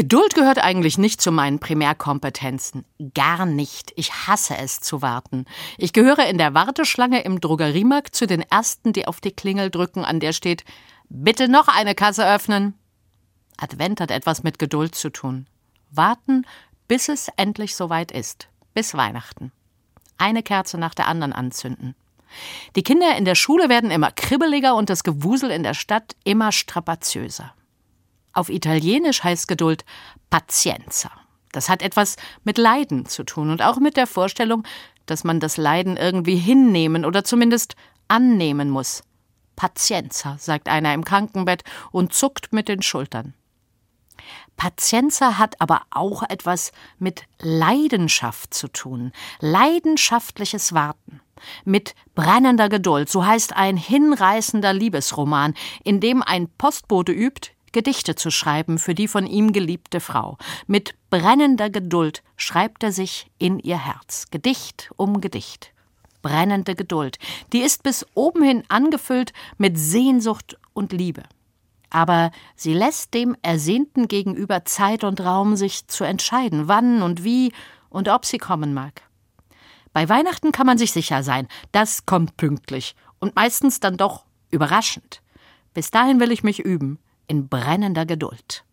Geduld gehört eigentlich nicht zu meinen Primärkompetenzen. Gar nicht. Ich hasse es zu warten. Ich gehöre in der Warteschlange im Drogeriemarkt zu den Ersten, die auf die Klingel drücken, an der steht Bitte noch eine Kasse öffnen. Advent hat etwas mit Geduld zu tun. Warten, bis es endlich soweit ist. Bis Weihnachten. Eine Kerze nach der anderen anzünden. Die Kinder in der Schule werden immer kribbeliger und das Gewusel in der Stadt immer strapaziöser. Auf Italienisch heißt Geduld Pazienza. Das hat etwas mit Leiden zu tun und auch mit der Vorstellung, dass man das Leiden irgendwie hinnehmen oder zumindest annehmen muss. Pazienza, sagt einer im Krankenbett und zuckt mit den Schultern. Pazienza hat aber auch etwas mit Leidenschaft zu tun, leidenschaftliches Warten, mit brennender Geduld, so heißt ein hinreißender Liebesroman, in dem ein Postbote übt, Gedichte zu schreiben für die von ihm geliebte Frau. Mit brennender Geduld schreibt er sich in ihr Herz, Gedicht um Gedicht. Brennende Geduld, die ist bis oben hin angefüllt mit Sehnsucht und Liebe. Aber sie lässt dem Ersehnten gegenüber Zeit und Raum, sich zu entscheiden, wann und wie und ob sie kommen mag. Bei Weihnachten kann man sich sicher sein, das kommt pünktlich und meistens dann doch überraschend. Bis dahin will ich mich üben, in brennender Geduld.